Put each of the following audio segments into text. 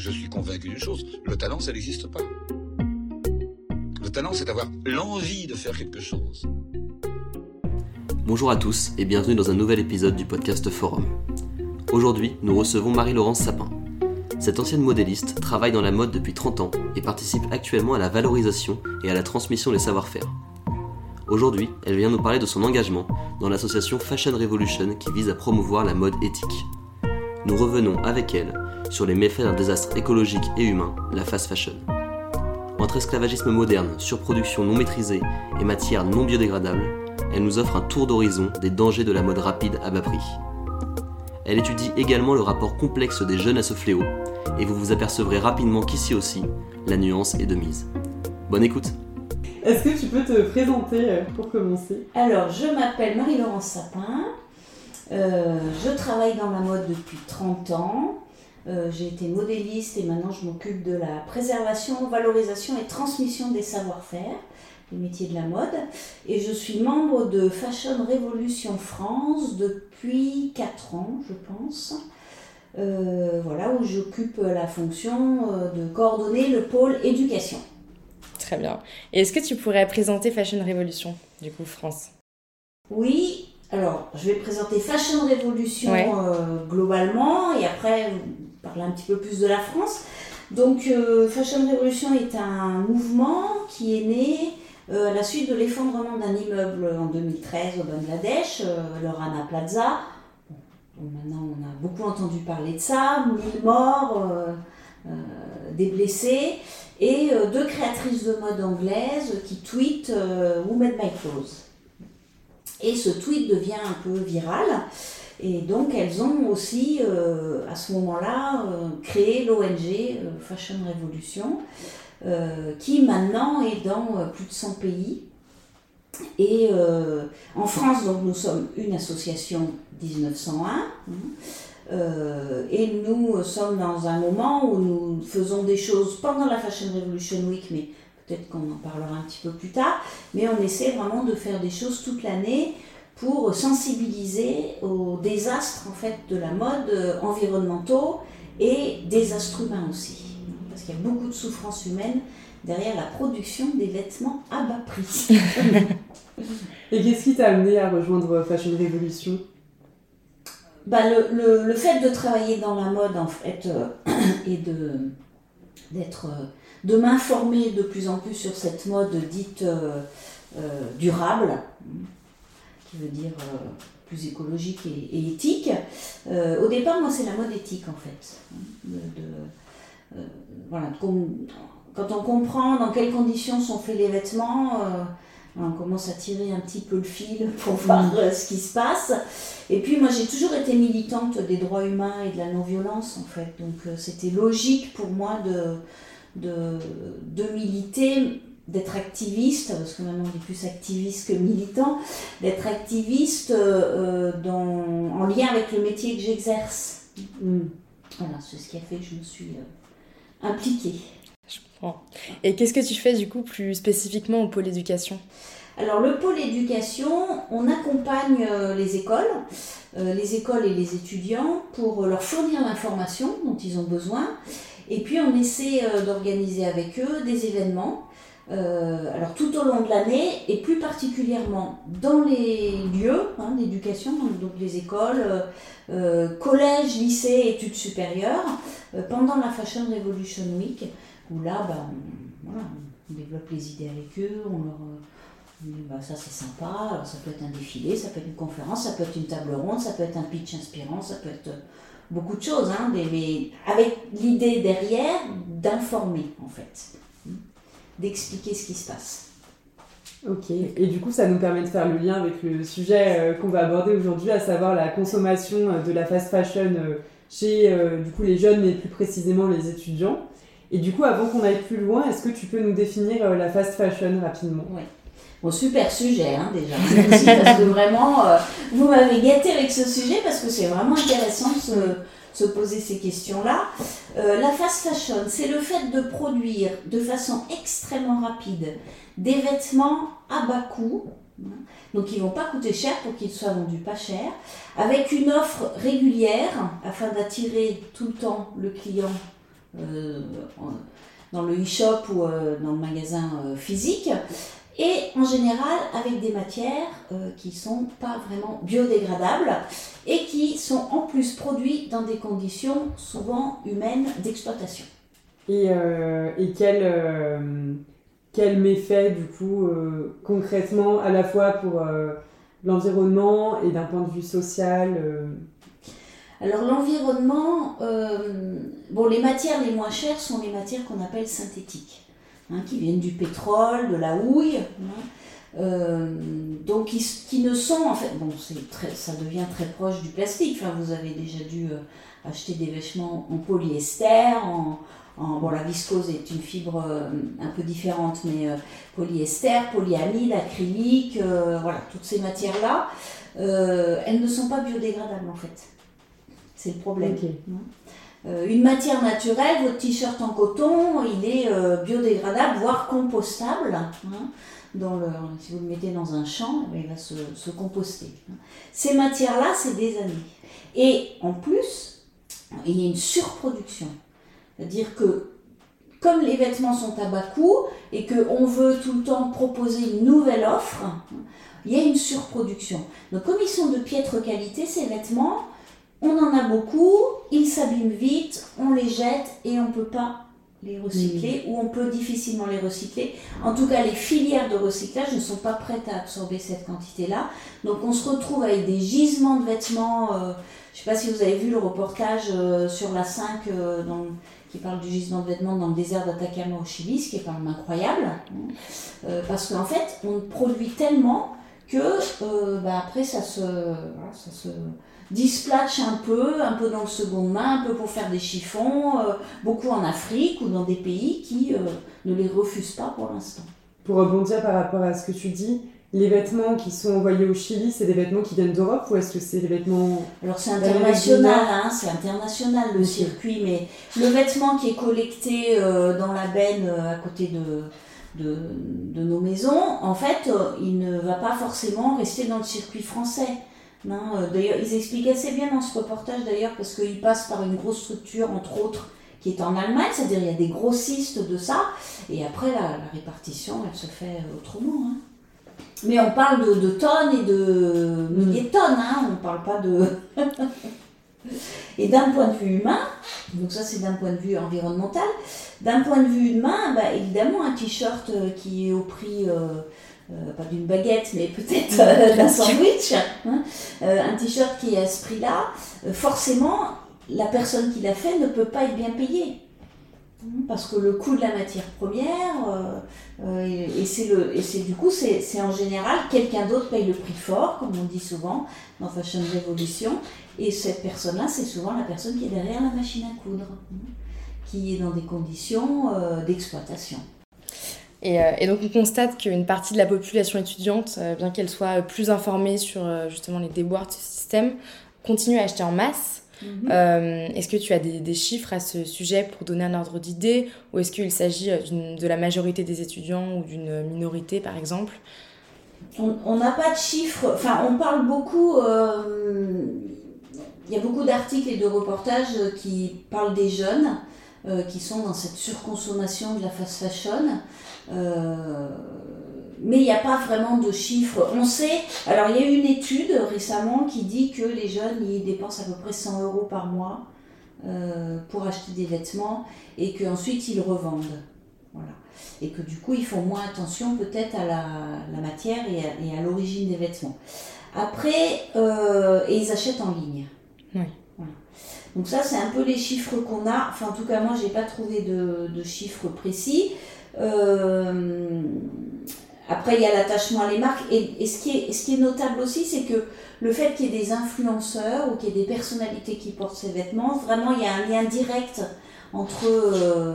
je suis convaincu d'une chose, le talent, ça n'existe pas. Le talent, c'est d'avoir l'envie de faire quelque chose. Bonjour à tous et bienvenue dans un nouvel épisode du podcast Forum. Aujourd'hui, nous recevons Marie-Laurence Sapin. Cette ancienne modéliste travaille dans la mode depuis 30 ans et participe actuellement à la valorisation et à la transmission des savoir-faire. Aujourd'hui, elle vient nous parler de son engagement dans l'association Fashion Revolution qui vise à promouvoir la mode éthique. Nous revenons avec elle sur les méfaits d'un désastre écologique et humain, la fast fashion. Entre esclavagisme moderne, surproduction non maîtrisée et matières non biodégradables, elle nous offre un tour d'horizon des dangers de la mode rapide à bas prix. Elle étudie également le rapport complexe des jeunes à ce fléau, et vous vous apercevrez rapidement qu'ici aussi, la nuance est de mise. Bonne écoute Est-ce que tu peux te présenter euh, pour commencer? Alors, je m'appelle Marie-Laurence Sapin, euh, je travaille dans la mode depuis 30 ans. Euh, j'ai été modéliste et maintenant je m'occupe de la préservation, valorisation et transmission des savoir-faire, les métiers de la mode. Et je suis membre de Fashion Revolution France depuis 4 ans, je pense. Euh, voilà, où j'occupe la fonction euh, de coordonner le pôle éducation. Très bien. Et est-ce que tu pourrais présenter Fashion Revolution, du coup, France? Oui, alors je vais présenter Fashion Revolution globalement et après parler un petit peu plus de la France. Donc euh, Fashion Revolution est un mouvement qui est né euh, à la suite de l'effondrement d'un immeuble en 2013 au Bangladesh, euh, le Rana Plaza. maintenant on a beaucoup entendu parler de ça, 1000 morts, des blessés, et deux créatrices de mode anglaises qui tweetent Who made my clothes Et ce tweet devient un peu viral. Et donc elles ont aussi, euh, à ce moment-là, euh, créé l'ONG euh, Fashion Revolution, qui maintenant est dans plus de 100 pays. Et en France, donc, nous sommes une association 1901. Hein, et nous sommes dans un moment où nous faisons des choses pendant la Fashion Revolution Week, mais peut-être qu'on en parlera un petit peu plus tard. Mais on essaie vraiment de faire des choses toute l'année pour sensibiliser aux désastres en fait de la mode euh, environnementaux et désastres humains aussi. Parce qu'il y a beaucoup de souffrance humaine derrière la production des vêtements à bas prix. et qu'est-ce qui t'a amené à rejoindre Fashion Revolution? Bah, le, le, fait de travailler dans la mode en fait euh, et de d'être euh, de m'informer de plus en plus sur cette mode dite durable qui veut dire euh, plus écologique et, éthique. Euh, au départ, moi, c'est la mode éthique, en fait. De, euh, voilà, quand on comprend dans quelles conditions sont faits les vêtements, on commence à tirer un petit peu le fil pour voir mm. ce qui se passe. Et puis moi j'ai toujours été militante des droits humains et de la non-violence en fait. Donc c'était logique pour moi de, de, de militer d'être activiste, parce que maintenant on est plus activiste que militant, d'être activiste euh, dans, en lien avec le métier que j'exerce. Mm. Voilà, c'est ce qui a fait que je me suis euh, impliquée. Je comprends. Et qu'est-ce que tu fais du coup plus spécifiquement au pôle éducation? Alors le pôle éducation, on accompagne euh, les écoles, les écoles et les étudiants pour leur fournir l'information dont ils ont besoin. Et puis on essaie d'organiser avec eux des événements euh, alors tout au long de l'année et plus particulièrement dans les lieux hein, d'éducation, donc, les écoles, euh, euh, collèges, lycées, études supérieures, pendant la Fashion Revolution Week, où là, bah, on, développe les idées avec eux, on leur dit bah, ça c'est sympa, ça peut être un défilé, ça peut être une conférence, ça peut être une table ronde, ça peut être un pitch inspirant, ça peut être beaucoup de choses, hein, avec l'idée derrière d'informer en fait d'expliquer ce qui se passe. Ok, et du coup ça nous permet de faire le lien avec le sujet euh, qu'on va aborder aujourd'hui, à savoir la consommation euh, de la fast fashion euh, chez du coup, les jeunes et plus précisément les étudiants. Et du coup, avant qu'on aille plus loin, est-ce que tu peux nous définir la fast fashion rapidement? Oui. Bon, super sujet hein, déjà. parce que vraiment, vous m'avez gâté avec ce sujet parce que c'est vraiment intéressant de se poser ces questions-là. Euh, la fast fashion, c'est le fait de produire de façon extrêmement rapide des vêtements à bas coût, hein, donc ils vont pas coûter cher pour qu'ils soient vendus pas cher, avec une offre régulière afin d'attirer tout le temps le client dans le e-shop ou dans le magasin physique et en général avec des matières euh, qui sont pas vraiment biodégradables et qui sont en plus produites dans des conditions souvent humaines d'exploitation. Et, euh, et quel, euh, quel méfait du coup concrètement à la fois pour l'environnement et d'un point de vue social alors l'environnement, bon les matières les moins chères sont les matières qu'on appelle synthétiques. Hein, qui viennent du pétrole, de la houille, hein. euh, donc qui, ne sont en fait, bon, très, ça devient très proche du plastique. Enfin, vous avez déjà dû euh, acheter des vêtements en polyester, en, bon, la viscose est une fibre euh, un peu différente, mais polyester, polyamide, acrylique, voilà, toutes ces matières-là, elles ne sont pas biodégradables en fait. C'est le problème. Hein. Euh, une matière naturelle, votre t-shirt en coton, il est euh, biodégradable, voire compostable. Hein. si vous le mettez dans un champ, eh il va se, composter. Hein. Ces matières-là, c'est des années. Et en plus, il y a une surproduction. C'est-à-dire que comme les vêtements sont à bas coût et qu'on veut tout le temps proposer une nouvelle offre, hein, il y a une surproduction. Donc comme ils sont de piètre qualité, ces vêtements, on en a beaucoup, ils s'abîment vite, on les jette et on ne peut pas les recycler ou on peut difficilement les recycler. En tout cas, les filières de recyclage ne sont pas prêtes à absorber cette quantité-là. Donc on se retrouve avec des gisements de vêtements. Euh, je ne sais pas si vous avez vu le reportage euh, sur la 5 euh, qui parle du gisement de vêtements dans le désert d'Atacama au Chili, ce qui est quand même incroyable. Hein. parce qu'en fait, on produit tellement que bah, après ça se, ça se dispatch un peu, un peu dans le second main, un peu pour faire des chiffons, euh, beaucoup en Afrique ou dans des pays qui euh, ne les refusent pas pour l'instant. Pour rebondir par rapport à ce que tu dis, les vêtements qui sont envoyés au Chili, c'est des vêtements qui viennent d'Europe ou est-ce que c'est des vêtements... Alors c'est international, hein, c'est international le circuit, mais le vêtement qui est collecté euh, dans la benne à côté de, de, de, nos maisons, en fait, il ne va pas forcément rester dans le circuit français. Euh, d'ailleurs, ils expliquent assez bien dans ce reportage d'ailleurs parce qu'ils passent par une grosse structure, entre autres, qui est en Allemagne, c'est-à-dire il y a des grossistes de ça, et après la, répartition, elle se fait autrement. Hein. Mais on parle de, tonnes et de milliers de tonnes, hein, on ne parle pas de... et d'un point de vue humain, donc ça c'est d'un point de vue environnemental, d'un point de vue humain, bah, évidemment un t-shirt qui est au prix... Euh, euh, pas d'une baguette, mais peut-être euh, d'un sandwich, hein, euh, un t-shirt qui est à ce prix-là, forcément, la personne qui l'a fait ne peut pas être bien payée. Hein, parce que le coût de la matière première, et, c'est le, et c'est du coup, c'est, en général quelqu'un d'autre paye le prix fort, comme on dit souvent dans Fashion Revolution, et cette personne-là, c'est souvent la personne qui est derrière la machine à coudre, hein, qui est dans des conditions d'exploitation. Euh, et, donc on constate qu'une partie de la population étudiante, euh, bien qu'elle soit plus informée sur euh, justement les déboires de ce système, continue à acheter en masse. Mhm. est-ce que tu as des, chiffres à ce sujet pour donner un ordre d'idée? Ou est-ce qu'il s'agit de la majorité des étudiants ou d'une minorité par exemple? On n'a pas de chiffres, enfin on parle beaucoup, il y a beaucoup d'articles et de reportages qui parlent des jeunes qui sont dans cette surconsommation de la fast fashion. Euh, mais il n'y a pas vraiment de chiffres. On sait, alors il y a eu une étude récemment qui dit que les jeunes ils dépensent à peu près 100 euros par mois euh, pour acheter des vêtements et qu'ensuite ils revendent. Voilà. Et que du coup ils font moins attention peut-être à la, la, matière et à, l'origine des vêtements. Après, euh, et ils achètent en ligne. Oui. Voilà. Donc ça c'est un peu les chiffres qu'on a. Enfin en tout cas moi j'ai pas trouvé de, de chiffres précis. Euh, après, il y a l'attachement à les marques. Et, ce, qui est, ce qui est notable aussi, c'est que le fait qu'il y ait des influenceurs ou qu'il y ait des personnalités qui portent ces vêtements, vraiment, il y a un lien direct entre. Euh,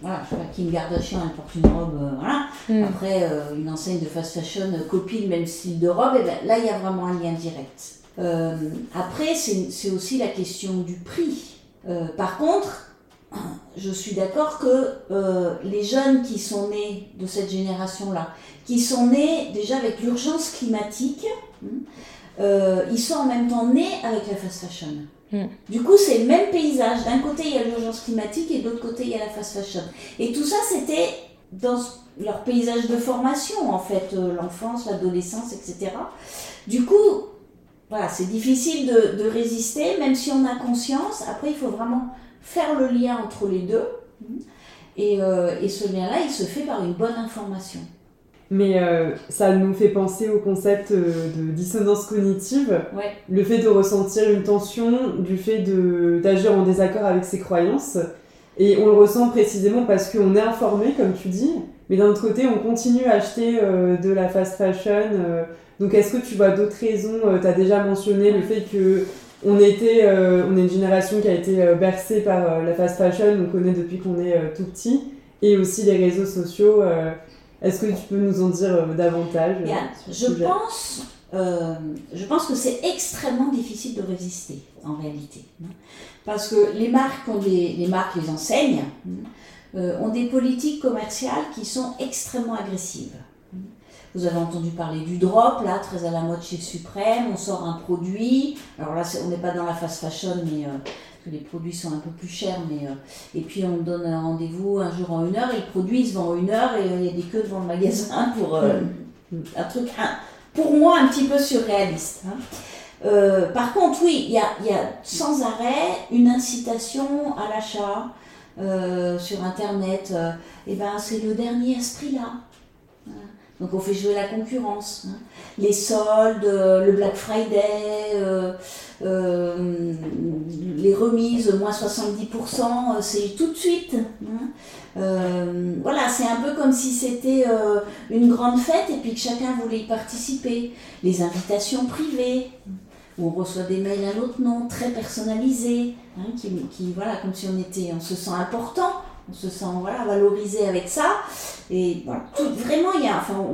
voilà, je sais pas, Kim Kardashian, elle porte une robe, euh, voilà. Mm. Après, une enseigne de fast fashion copie le même style de robe, et ben, là, il y a vraiment un lien direct. après, c'est aussi la question du prix. par contre, je suis d'accord que euh, les jeunes qui sont nés de cette génération-là, qui sont nés déjà avec l'urgence climatique, hein, euh, ils sont en même temps nés avec la fast fashion. Mm. Du coup, c'est le même paysage. D'un côté, il y a l'urgence climatique et de l'autre côté, il y a la fast fashion. Et tout ça, c'était dans leur paysage de formation, en fait, euh, l'enfance, l'adolescence, etc. Du coup, voilà, c'est difficile de, de, résister, même si on a conscience. Après, il faut vraiment faire le lien entre les deux. Et, euh, et ce lien-là, il se fait par une bonne information. Mais euh, ça nous fait penser au concept euh, de dissonance cognitive. Ouais. Le fait de ressentir une tension, du fait d'agir en désaccord avec ses croyances. Et on le ressent précisément parce qu'on est informé, comme tu dis, mais d'un autre côté, on continue à acheter euh, de la fast fashion. donc, est-ce que tu vois d'autres raisons Tu as déjà mentionné le fait que on, était, on est une génération qui a été bercée par la fast fashion, on connaît depuis qu'on est tout petit, et aussi les réseaux sociaux. Est-ce que tu peux nous en dire euh, davantage euh, je, pense, euh, je pense que c'est extrêmement difficile de résister en réalité. Hein. Parce que les marques, ont des, les marques, les enseignes, hein, ont des politiques commerciales qui sont extrêmement agressives. Vous avez entendu parler du drop, là, très à la mode chez Suprême. On sort un produit. Alors là, on n'est pas dans la fast fashion, mais les produits sont un peu plus chers, mais euh, et puis on donne un rendez-vous un jour en une heure et le produit se vend en une heure et il y a des queues devant le magasin pour euh, un truc, pour moi un petit peu surréaliste. Hein. Euh, par contre, oui, il y a, y a, sans arrêt une incitation à l'achat sur Internet. et ben, c'est le dernier esprit là. Donc on fait jouer la concurrence. Hein. Les soldes, le Black Friday, euh, les remises, moins 70%, euh, c'est tout de suite. Hein. Euh, voilà, c'est un peu comme si c'était une grande fête et puis que chacun voulait y participer. Les invitations privées, où on reçoit des mails à notre nom, très personnalisés, hein, qui, voilà, comme si on était, on se sent important, on se sent voilà, valorisé avec ça. Et vraiment, il y a, enfin,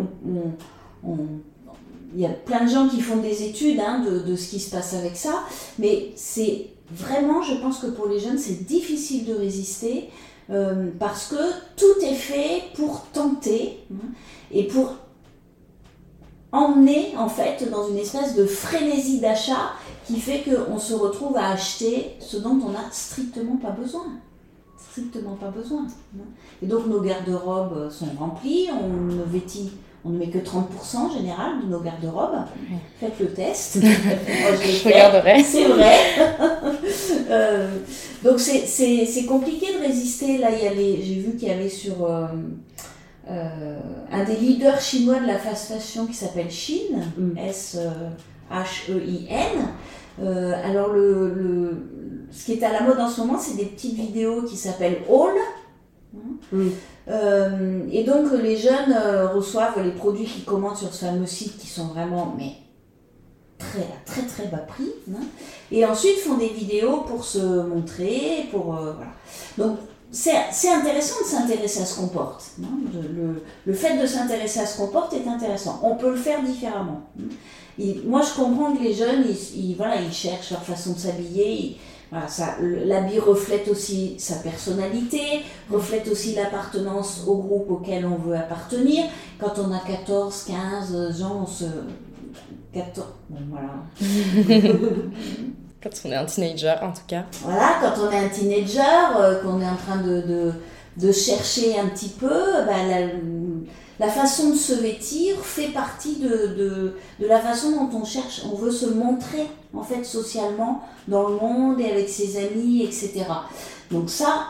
il y a plein de gens qui font des études hein, de, de, ce qui se passe avec ça, mais c'est vraiment, je pense que pour les jeunes, c'est difficile de résister euh, parce que tout est fait pour tenter hein, et pour emmener en fait dans une espèce de frénésie d'achat qui fait qu'on se retrouve à acheter ce dont on n'a strictement pas besoin. Strictement pas besoin. Hein. Et donc nos garde-robes sont remplies, on ne vêtit on ne met que 30% en général de nos garde-robes. Faites le test. je, regarderai. C'est vrai. Euh, donc c'est compliqué de résister. Là, j'ai vu qu'il y avait sur euh, euh, un des leaders chinois de la fast fashion qui s'appelle Shein, mm. S-H-E-I-N. Alors le, ce qui est à la mode en ce moment, c'est des petites vidéos qui s'appellent Haul. Mm. Euh, et donc les jeunes euh, reçoivent les produits qu'ils commandent sur ce fameux site qui sont vraiment mais très très très bas prix. Hein. et ensuite font des vidéos pour se montrer, pour euh, voilà. Donc c'est intéressant de s'intéresser à ce qu'on porte. Hein. Le, le, fait de s'intéresser à ce qu'on porte est intéressant. On peut le faire différemment. Hein. Moi je comprends que les jeunes ils, voilà ils cherchent leur façon de s'habiller. Voilà, l'habit reflète aussi sa personnalité, reflète aussi l'appartenance au groupe auquel on veut appartenir. Quand on a 14, 15 ans, on se. 14. Bon, voilà. quand on est un teenager, en tout cas. Voilà, quand on est un teenager, euh, qu'on est en train de, de, de, chercher un petit peu, la, la façon de se vêtir fait partie de, de, de, la façon dont on cherche, on veut se montrer en fait socialement dans le monde et avec ses amis, etc. Donc ça,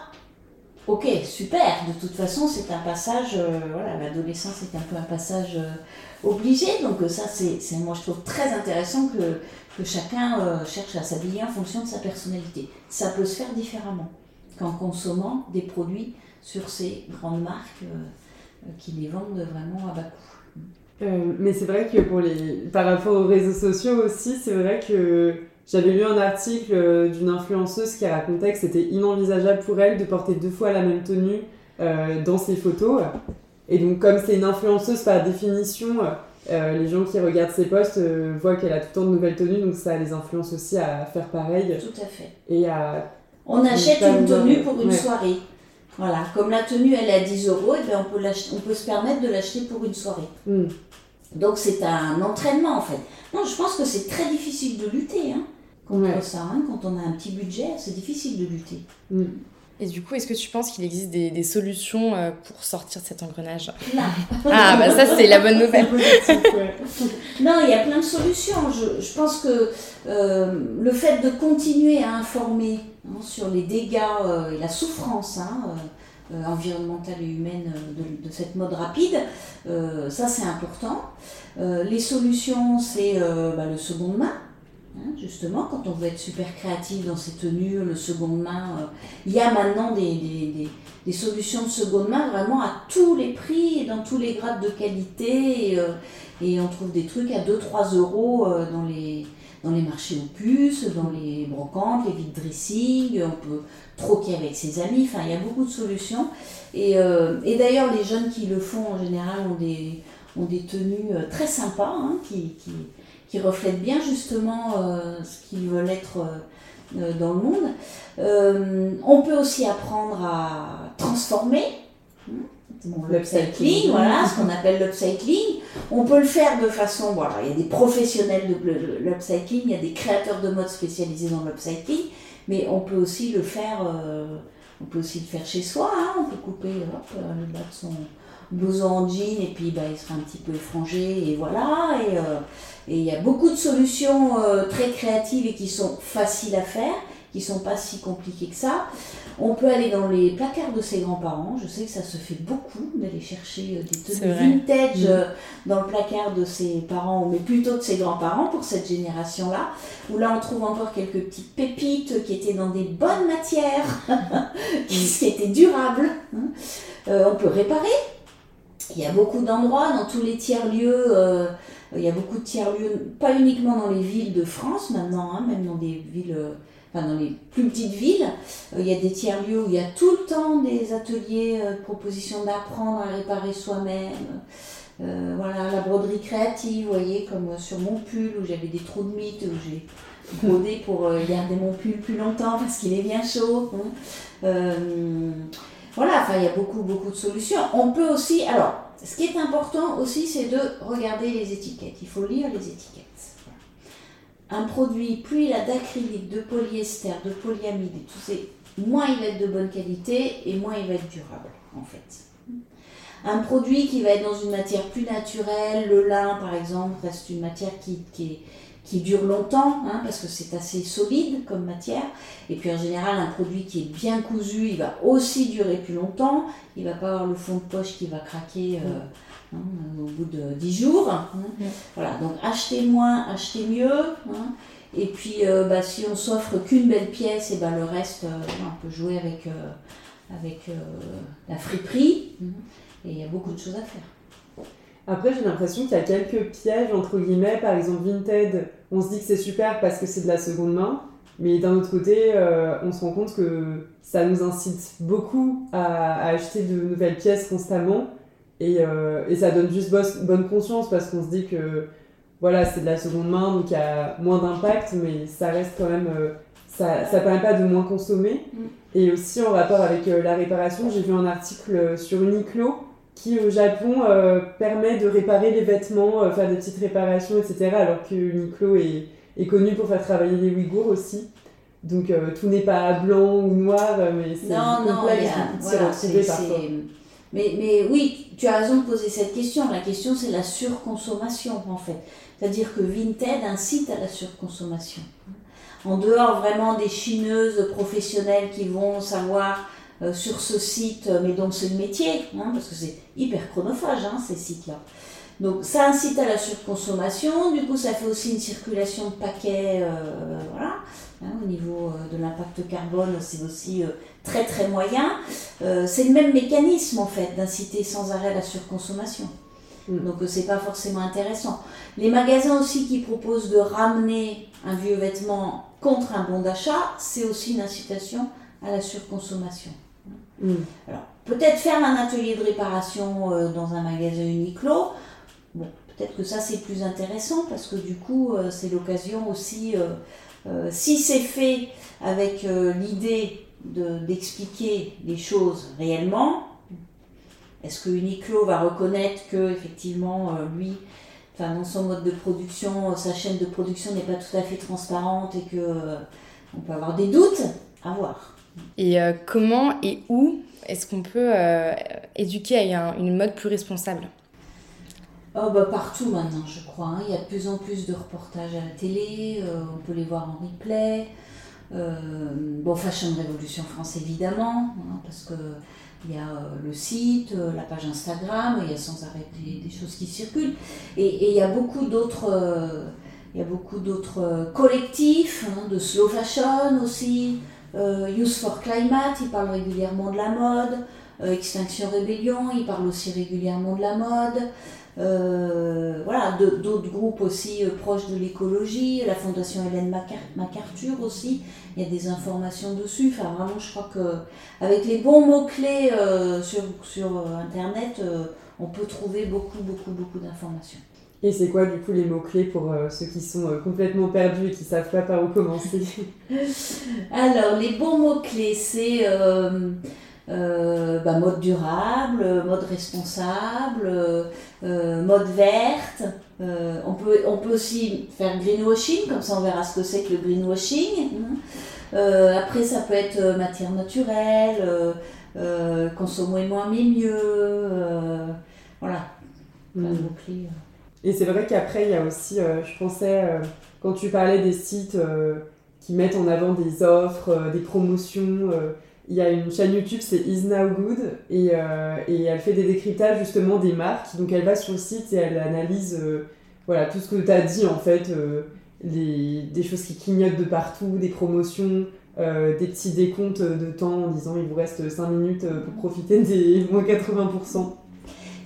ok, super. De toute façon, c'est un passage, euh, voilà, l'adolescence est un peu un passage euh, obligé. Donc euh, ça, c'est, moi je trouve très intéressant que, que chacun cherche à s'habiller en fonction de sa personnalité. Ça peut se faire différemment qu'en consommant des produits sur ces grandes marques qui les vendent vraiment à bas coût. mais c'est vrai que pour les, par rapport aux réseaux sociaux aussi, c'est vrai que j'avais lu un article euh, d'une influenceuse qui racontait que c'était inenvisageable pour elle de porter deux fois la même tenue euh, dans ses photos. Et donc, comme c'est une influenceuse par définition, euh, les gens qui regardent ses posts voient qu'elle a tout le temps de nouvelles tenues, donc ça les influence aussi à faire pareil. Tout à fait. Et à. On achète une tenue pour une soirée. Voilà, comme la tenue elle est à 10 euros, et eh bien on, peut on peut se permettre de l'acheter pour une soirée. Hmm. Donc c'est un entraînement en fait. Non, je pense que c'est très difficile de lutter. Hein. contre ça. Hein. Quand on a un petit budget, c'est difficile de lutter. Mm. Et du coup, est-ce que tu penses qu'il existe des, des, solutions euh, pour sortir de cet engrenage? Non. Ah, bah ça, c'est la bonne nouvelle. non, il y a plein de solutions. Je, je pense que euh, le fait de continuer à informer hein, sur les dégâts euh, et la souffrance hein, environnementale et humaine de, de, cette mode rapide, ça c'est important. les solutions, c'est bah, le seconde main. Hein, justement, quand on veut être super créatif dans ses tenues, le seconde main, euh, il y a maintenant des, des, des, solutions de seconde main vraiment à tous les prix et dans tous les grades de qualité. Et, euh, on trouve des trucs à 2-3 euros euh, dans les, dans les marchés aux puces, dans les brocantes, les vide dressing, on peut troquer avec ses amis, enfin il y a beaucoup de solutions. Et, et d'ailleurs les jeunes qui le font en général ont des, ont des tenues très sympas, hein, qui qui reflètent bien justement euh, ce qu'ils veulent être euh, euh, dans le monde. on peut aussi apprendre à transformer. Hein, l'upcycling, voilà, ce qu'on appelle l'upcycling. On peut le faire de façon, voilà, il y a des professionnels de l'upcycling, il y a des créateurs de mode spécialisés dans l'upcycling, mais on peut aussi le faire, on peut aussi le faire chez soi. Hein. on peut couper le bas de son blouson en jean et puis bah, il sera un petit peu effrangé et voilà. Et, et il y a beaucoup de solutions euh, très créatives et qui sont faciles à faire, qui sont pas si compliquées que ça. On peut aller dans les placards de ses grands-parents. Je sais que ça se fait beaucoup d'aller chercher euh, des tenues vintage mm. euh, dans le placard de ses parents, mais plutôt de ses grands-parents pour cette génération-là. Où là, on trouve encore quelques petites pépites qui étaient dans des bonnes matières, qui étaient durables. Hein. on peut réparer. Il y a beaucoup d'endroits dans tous les tiers-lieux. Il y a beaucoup de tiers-lieux, pas uniquement dans les villes de France maintenant, hein, même dans des villes, euh, enfin dans les plus petites villes. Euh, il y a des tiers-lieux où il y a tout le temps des ateliers, euh, propositions d'apprendre à réparer soi-même. voilà, la broderie créative, vous voyez, comme sur mon pull où j'avais des trous de mythe, où j'ai brodé pour garder mon pull plus longtemps parce qu'il est bien chaud. Hein. voilà, enfin, il y a beaucoup, beaucoup de solutions. On peut aussi, alors, ce qui est important aussi, c'est de regarder les étiquettes. Il faut lire les étiquettes. Un produit, plus il a d'acrylique, de polyester, de polyamide tout moins il va être de bonne qualité et moins il va être durable, en fait. Un produit qui va être dans une matière plus naturelle, le lin par exemple, reste une matière qui est qui dure longtemps, hein, parce que c'est assez solide comme matière. Et puis en général, un produit qui est bien cousu, il va aussi durer plus longtemps. Il ne va pas avoir le fond de poche qui va craquer euh, hein, au bout de 10 jours. Hein. Voilà, donc achetez moins, achetez mieux. Et puis euh, bah, si on s'offre qu'une belle pièce, et ben le reste, euh, on peut jouer avec, avec la friperie. Et il y a beaucoup de choses à faire. Après, j'ai l'impression qu'il y a quelques pièges, entre guillemets. Par exemple, Vinted, on se dit que c'est super parce que c'est de la seconde main. Mais d'un autre côté, euh, on se rend compte que ça nous incite beaucoup à, acheter de nouvelles pièces constamment. Et, euh, et ça donne juste bonne conscience parce qu'on se dit que voilà, c'est de la seconde main, donc il y a moins d'impact, mais ça reste quand même. Euh, ça, ça permet pas de moins consommer. Mm. Et aussi en rapport avec la réparation, j'ai vu un article sur Uniqlo qui au Japon euh, permet de réparer les vêtements, euh, faire des petites réparations, etc. Alors que Uniqlo est, est connu pour faire travailler les Ouïghours aussi. Donc euh, tout n'est pas blanc ou noir, mais c'est complexe de s'y retrouver parfois. Mais, mais oui, tu as raison de poser cette question. La question, c'est la surconsommation, en fait. C'est-à-dire que Vinted incite à la surconsommation. En dehors vraiment des chineuses professionnelles qui vont savoir euh, sur ce site, euh, mais donc c'est le métier, hein, parce que c'est hyper chronophage hein, ces sites-là. Donc ça incite à la surconsommation, du coup ça fait aussi une circulation de paquets, euh, voilà. Hein, au niveau de l'impact carbone, c'est aussi très très moyen. c'est le même mécanisme en fait d'inciter sans arrêt la surconsommation. Mm. Donc c'est pas forcément intéressant. Les magasins aussi qui proposent de ramener un vieux vêtement contre un bon d'achat, c'est aussi une incitation à la surconsommation. Mm. Alors, peut-être faire un atelier de réparation euh, dans un magasin Uniqlo, bon, peut-être que ça c'est plus intéressant parce que du coup euh, c'est l'occasion aussi, euh, si c'est fait avec l'idée d'expliquer les choses réellement, est-ce que Uniqlo va reconnaître que effectivement lui enfin, dans son mode de production, sa chaîne de production n'est pas tout à fait transparente et que on peut avoir des doutes, à voir. Et comment et où est-ce qu'on peut éduquer à une mode plus responsable? Oh bah partout maintenant, je crois. Hein. Il y a de plus en plus de reportages à la télé, on peut les voir en replay. Euh, bon, Fashion Révolution France évidemment, hein, parce que il y a euh, le site, euh, la page Instagram, il y a sans arrêt des, choses qui circulent. Et, il y a beaucoup d'autres, il y a beaucoup d'autres collectifs, hein, de slow fashion aussi. Youth for Climate, ils parlent régulièrement de la mode. Extinction Rebellion, ils parlent aussi régulièrement de la mode. Euh, voilà, d'autres groupes aussi euh, proches de l'écologie, la Fondation Hélène MacArthur aussi, il y a des informations dessus. Enfin, vraiment, je crois que avec les bons mots-clés euh, sur, sur Internet, on peut trouver beaucoup, beaucoup, beaucoup d'informations. Et c'est quoi du coup les mots-clés pour ceux qui sont complètement perdus et qui ne savent pas par où commencer? Alors, les bons mots-clés, c'est euh, bah, mode durable, mode responsable, euh, mode verte. Euh, on, peut, on peut aussi faire greenwashing, comme ça on verra ce que c'est que le greenwashing. après, ça peut être matière naturelle, consommer moins mais mieux. voilà. Mm. Et c'est vrai qu'après, il y a aussi, je pensais, quand tu parlais des sites qui mettent en avant des offres, des promotions, il y a une chaîne YouTube, c'est Is Now Good, et, euh, et, elle fait des décryptages justement des marques. Donc elle va sur le site et elle analyse euh, voilà, tout ce que tu as dit en fait, euh, les, des choses qui clignotent de partout, des promotions, des petits décomptes de temps en disant il vous reste 5 minutes pour profiter des moins 80%.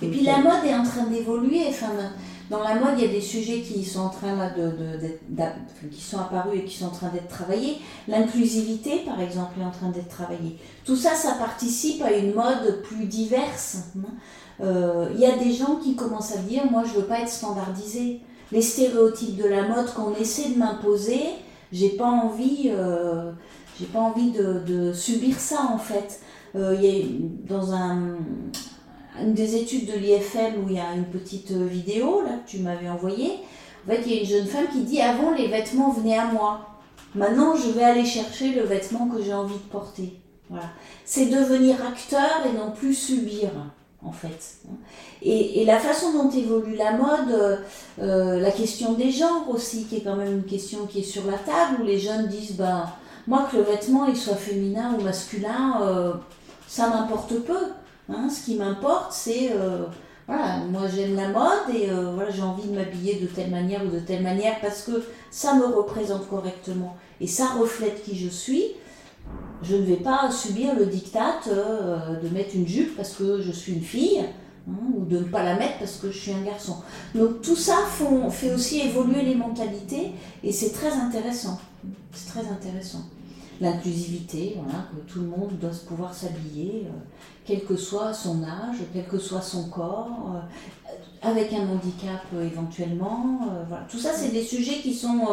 Et puis la mode est en train d'évoluer. Enfin, dans la mode, il y a des sujets qui sont en train là, de, qui sont apparus et qui sont en train d'être travaillés. L'inclusivité, par exemple, est en train d'être travaillée. Tout ça, ça participe à une mode plus diverse. Hein. Euh, il y a des gens qui commencent à dire, moi, je veux pas être standardisé. Les stéréotypes de la mode qu'on essaie de m'imposer, j'ai pas envie, euh, j'ai pas envie de, subir ça en fait. Euh, il y a, dans un, des études de l'IFM où il y a une petite euh, vidéo là, que tu m'avais envoyée. En il y a une jeune femme qui dit Avant, les vêtements venaient à moi. Maintenant, je vais aller chercher le vêtement que j'ai envie de porter. Voilà. C'est devenir acteur et non plus subir, en fait. Et, et la façon dont évolue la mode, euh, euh, la question des genres aussi, qui est quand même une question qui est sur la table, où les jeunes disent ben, Moi, que le vêtement il soit féminin ou masculin, ça m'importe peu. Hein, ce qui m'importe, c'est euh, voilà, moi j'aime la mode et euh, voilà, j'ai envie de m'habiller de telle manière ou de telle manière parce que ça me représente correctement et ça reflète qui je suis. Je ne vais pas subir le diktat euh, de mettre une jupe parce que je suis une fille hein, ou de ne pas la mettre parce que je suis un garçon. Donc tout ça fait aussi évoluer les mentalités et c'est très intéressant. C'est très intéressant l'inclusivité, voilà, que tout le monde doit pouvoir s'habiller, euh, quel que soit son âge, quel que soit son corps, euh, avec un handicap euh, éventuellement. voilà. Tout ça, c'est des sujets qui sont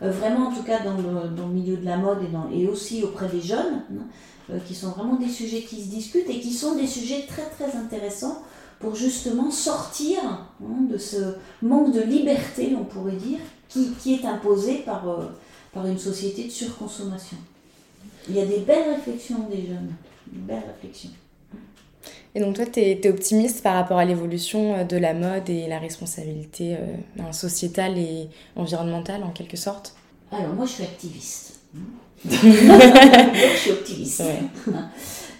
vraiment, en tout cas dans le, dans le, milieu de la mode et, dans, et aussi auprès des jeunes, hein, qui sont vraiment des sujets qui se discutent et qui sont des sujets très très intéressants pour justement sortir hein, de ce manque de liberté, on pourrait dire, qui, qui est imposé par, par une société de surconsommation. Il y a des belles réflexions des jeunes, des belles réflexions. Et donc toi, tu es, optimiste par rapport à l'évolution euh, de la mode et la responsabilité euh, sociétale et environnementale en quelque sorte? Alors moi, je suis activiste. je suis optimiste.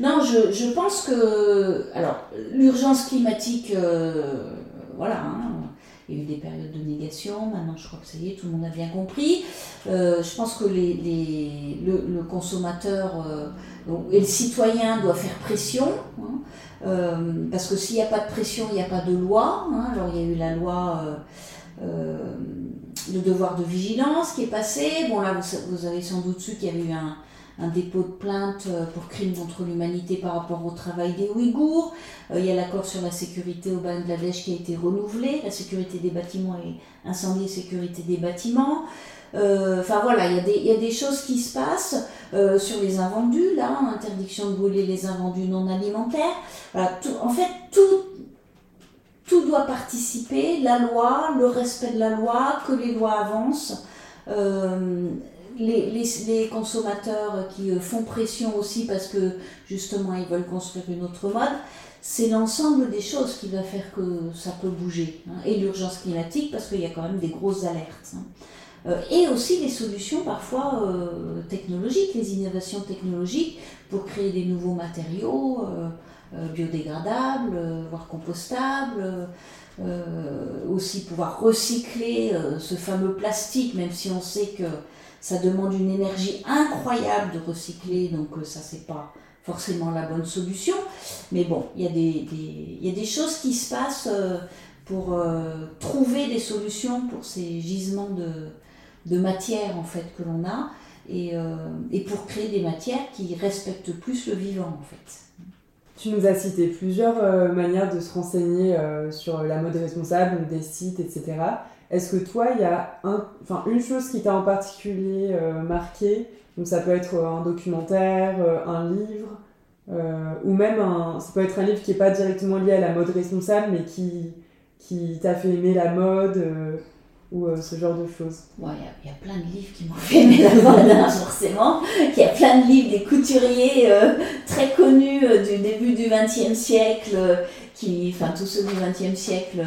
Non, je, je, pense que alors l'urgence climatique, euh, voilà, hein, il y a eu des périodes de négation, maintenant je crois que ça y est, tout le monde a bien compris. Euh, je pense que le, consommateur euh, et le citoyen doivent faire pression, hein. euh, parce que s'il n'y a pas de pression, il n'y a pas de loi. Hein. Alors il y a eu la loi le devoir de vigilance qui est passée. Bon là, vous, vous avez sans doute su qu'il y avait eu un, un dépôt de plainte euh, pour crime contre l'humanité par rapport au travail des Ouïghours. Euh, il y a l'accord sur la sécurité au Bangladesh qui a été renouvelé, la sécurité des bâtiments et incendie et sécurité des bâtiments. Euh, enfin voilà, il y, a des, choses qui se passent sur les invendus, là, interdiction de brûler les invendus non alimentaires. En fait, tout, tout doit participer, la loi, le respect de la loi, que les lois avancent. Les, consommateurs qui font pression aussi parce que justement ils veulent construire une autre mode, c'est l'ensemble des choses qui va faire que ça peut bouger. Hein. Et l'urgence climatique parce qu'il y a quand même des grosses alertes. Hein. Euh, et aussi les solutions parfois euh, technologiques, les innovations technologiques pour créer des nouveaux matériaux euh, biodégradables, voire compostables. aussi pouvoir recycler ce fameux plastique, même si on sait que ça demande une énergie incroyable de recycler, donc ça c'est pas forcément la bonne solution. Mais bon, il y, a des, choses qui se passent pour trouver des solutions pour ces gisements de, de matière en fait que l'on a et, euh, pour créer des matières qui respectent plus le vivant en fait. Tu nous as cité plusieurs euh, manières de se renseigner euh, sur la mode responsable, des sites, etc. Est-ce que toi, il y a une chose qui t'a en particulier marqué? Donc ça peut être un documentaire, un livre, ou même un, ça peut être un livre qui n'est pas directement lié à la mode responsable, mais qui t'a fait aimer la mode ou euh, ce genre de choses Il y, a plein de livres qui m'ont fait aimer la mode, forcément. Il y a plein de livres des couturiers euh, très connus euh, du début du XXe siècle, qui, enfin tous ceux du XXe siècle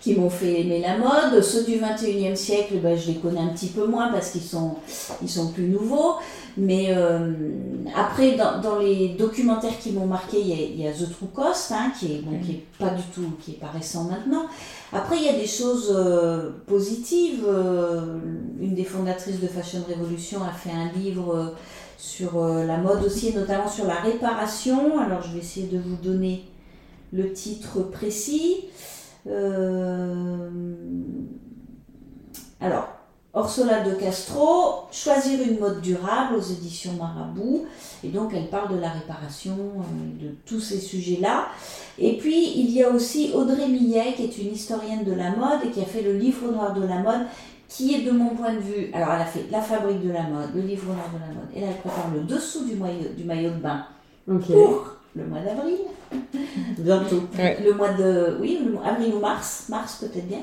qui m'ont fait aimer la mode. Ceux du XXIe siècle, ben, je les connais un petit peu moins parce qu'ils sont, ils sont plus nouveaux. Mais après, dans, dans, les documentaires qui m'ont marqué, il y, a, The True Cost, hein, qui, est, bon, qui est pas du tout, qui est pas récent maintenant. Après, il y a des choses euh, positives. Euh, une des fondatrices de Fashion Revolution a fait un livre euh, sur la mode aussi, notamment sur la réparation. Alors, je vais essayer de vous donner le titre précis. alors, Orsola de Castro, Choisir une mode durable aux éditions Marabout. Et donc elle parle de la réparation, euh, de tous ces sujets-là. Et puis il y a aussi Audrey Millet, qui est une historienne de la mode et qui a fait le livre noir de la mode, qui est de mon point de vue, alors elle a fait La fabrique de la mode, le livre noir de la mode, et là elle prépare le dessous du maillot, du maillot de bain pour le mois d'avril. Bientôt. Le mois de, oui, avril ou mars, mars peut-être bien.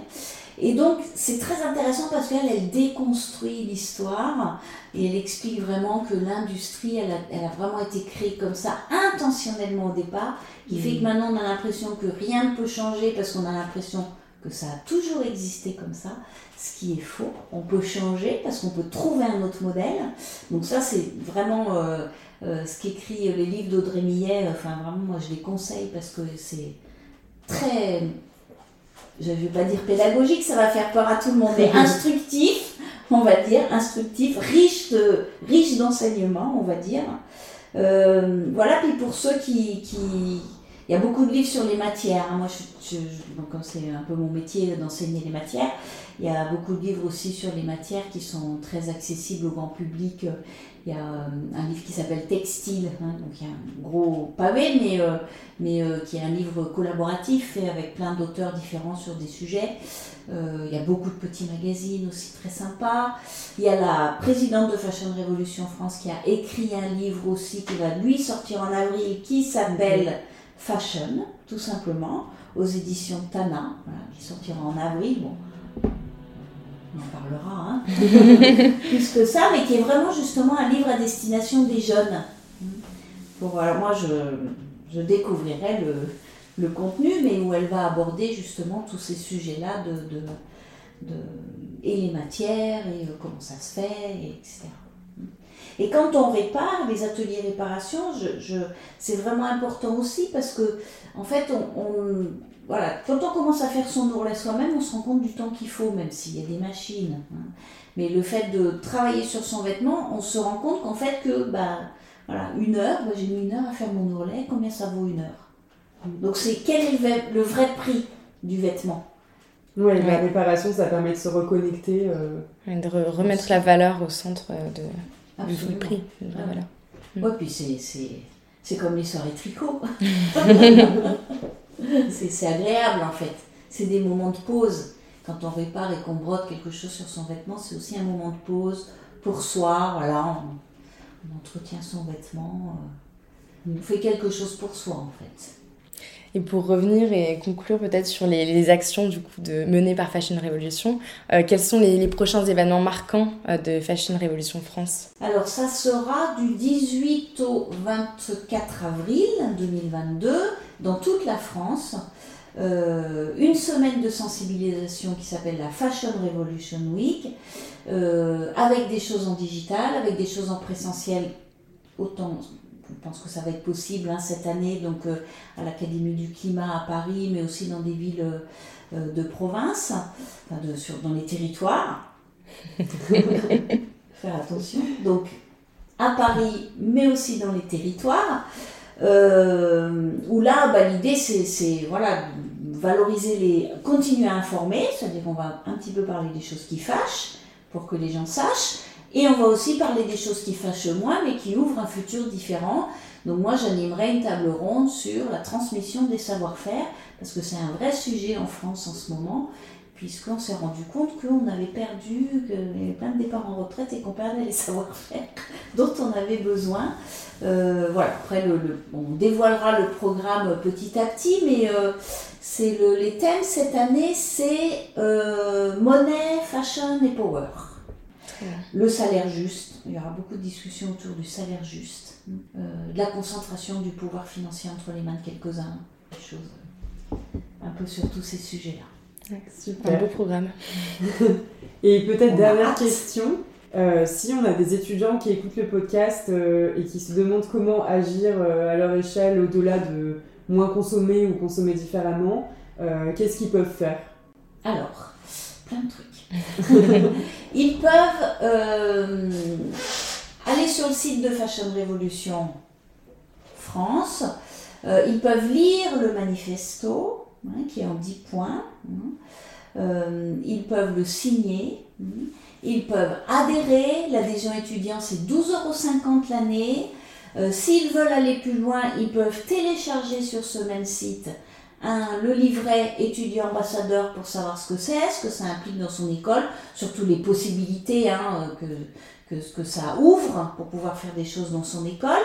Et donc, c'est très intéressant parce qu'elle, elle déconstruit l'histoire et elle explique vraiment que l'industrie, elle a, elle a, vraiment été créée comme ça, intentionnellement au départ, qui fait que mm. maintenant on a l'impression que rien ne peut changer parce qu'on a l'impression que ça a toujours existé comme ça, ce qui est faux. On peut changer parce qu'on peut trouver un autre modèle. Donc ça, c'est vraiment euh, euh, ce qu'écrit les livres d'Audrey Millet. Enfin, vraiment, moi, je les conseille parce que c'est très je ne vais pas dire pédagogique, ça va faire peur à tout le monde, mais instructif, on va dire, instructif, riche de, riche d'enseignements, on va dire. Euh, voilà, puis pour ceux qui, qui, Il y a beaucoup de livres sur les matières. Hein. Moi, je, comme c'est un peu mon métier d'enseigner les matières, il y a beaucoup de livres aussi sur les matières qui sont très accessibles au grand public. Il y a euh, un livre qui s'appelle Textile, hein, donc il y a un gros pavé, mais, euh, mais euh, qui est un livre collaboratif fait avec plein d'auteurs différents sur des sujets. il y a beaucoup de petits magazines aussi très sympas. Il y a la présidente de Fashion Revolution France qui a écrit un livre aussi qui va lui sortir en avril qui s'appelle Fashion, tout simplement, aux éditions Tana, qui sortira en avril. Bon, on en parlera, hein. plus que ça, mais qui est vraiment justement un livre à destination des jeunes. Pour, alors moi, je, je découvrirai le, le, contenu, mais où elle va aborder justement tous ces sujets-là de, de, de, et les matières, et euh, comment ça se fait, et etc. Et quand on répare, les ateliers réparation, je, je, c'est vraiment important aussi parce que, en fait, on voilà, quand on commence à faire son ourlet soi-même, on se rend compte du temps qu'il faut, même s'il y a des machines. Hein. Mais le fait de travailler sur son vêtement, on se rend compte qu'en fait que, bah, voilà, une heure, bah, j'ai mis une heure à faire mon ourlet, combien ça vaut une heure? Donc c'est quel est le vrai prix du vêtement? Oui, la réparation, ça permet de se reconnecter. Euh, de remettre la valeur au centre de, du vrai prix. Oui, puis c'est comme les soirées tricot. c'est agréable en fait. C'est des moments de pause. Quand on répare et qu'on brode quelque chose sur son vêtement, c'est aussi un moment de pause pour soi. Voilà, on, entretient son vêtement. Euh, on fait quelque chose pour soi en fait. Et pour revenir et conclure peut-être sur les, actions du coup de, menées par Fashion Revolution, quels sont les, prochains événements marquants de Fashion Revolution France? Alors ça sera du 18 au 24 avril 2022 dans toute la France. Euh, une semaine de sensibilisation qui s'appelle la Fashion Revolution Week, euh, avec des choses en digital, avec des choses en présentiel, autant je pense que ça va être possible hein, cette année, donc euh, à l'Académie du climat à Paris, mais aussi dans des villes de province, enfin de, sur, dans les territoires. Faire attention. Donc à Paris, mais aussi dans les territoires. Euh, où là, bah, l'idée, c'est voilà, valoriser les. continuer à informer, c'est-à-dire qu'on va un petit peu parler des choses qui fâchent, pour que les gens sachent, et on va aussi parler des choses qui fâchent moins, mais qui ouvrent un futur différent. Donc moi, j'animerai une table ronde sur la transmission des savoir-faire, parce que c'est un vrai sujet en France en ce moment, puisqu'on s'est rendu compte qu'on avait perdu, avait plein de départs en retraite et qu'on perdait les savoir-faire dont on avait besoin. Euh, voilà, après, on dévoilera le programme petit à petit, mais euh, c'est les thèmes cette année, c'est euh, monnaie, fashion et power. Le salaire juste, il y aura beaucoup de discussions autour du salaire juste, de la concentration du pouvoir financier entre les mains de quelques-uns, des choses un peu sur tous ces sujets-là. Un beau programme. et peut-être dernière question. Euh, si on a des étudiants qui écoutent le podcast euh, et qui se demandent comment agir euh, à leur échelle au-delà de moins consommer ou consommer différemment, qu'est-ce qu'ils peuvent faire? Alors, plein de trucs. Ils peuvent aller sur le site de Fashion Revolution France. ils peuvent lire le manifesto Hein, qui est en 10 points. Hein. Euh, ils peuvent le signer. Hein. Ils peuvent adhérer. L'adhésion étudiante, c'est 12,50 euros l'année. Euh, s'ils veulent aller plus loin, ils peuvent télécharger sur ce même site le livret étudiant ambassadeur pour savoir ce que c'est, ce que ça implique dans son école, surtout les possibilités que, que, que ça ouvre pour pouvoir faire des choses dans son école.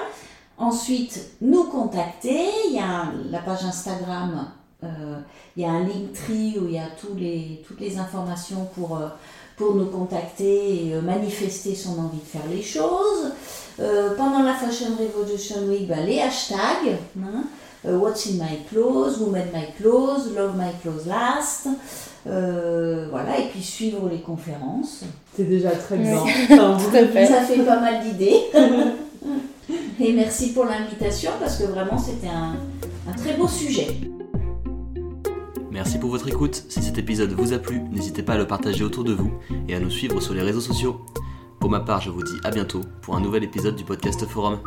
Ensuite, nous contacter. Il y a la page Instagram euh, il y a un Linktree où il y a tous les, toutes les informations pour, euh, pour nous contacter et euh, manifester son envie de faire les choses. pendant la Fashion Revolution Week, bah, les hashtags. Hein, What's in my clothes, Who made my clothes, Love my clothes last. voilà, et puis suivre les conférences. C'est déjà très bien. Ça fait pas mal d'idées. et merci pour l'invitation parce que vraiment c'était un, un très beau sujet. Merci pour votre écoute. Si cet épisode vous a plu, n'hésitez pas à le partager autour de vous et à nous suivre sur les réseaux sociaux. Pour ma part, je vous dis à bientôt pour un nouvel épisode du podcast Forum.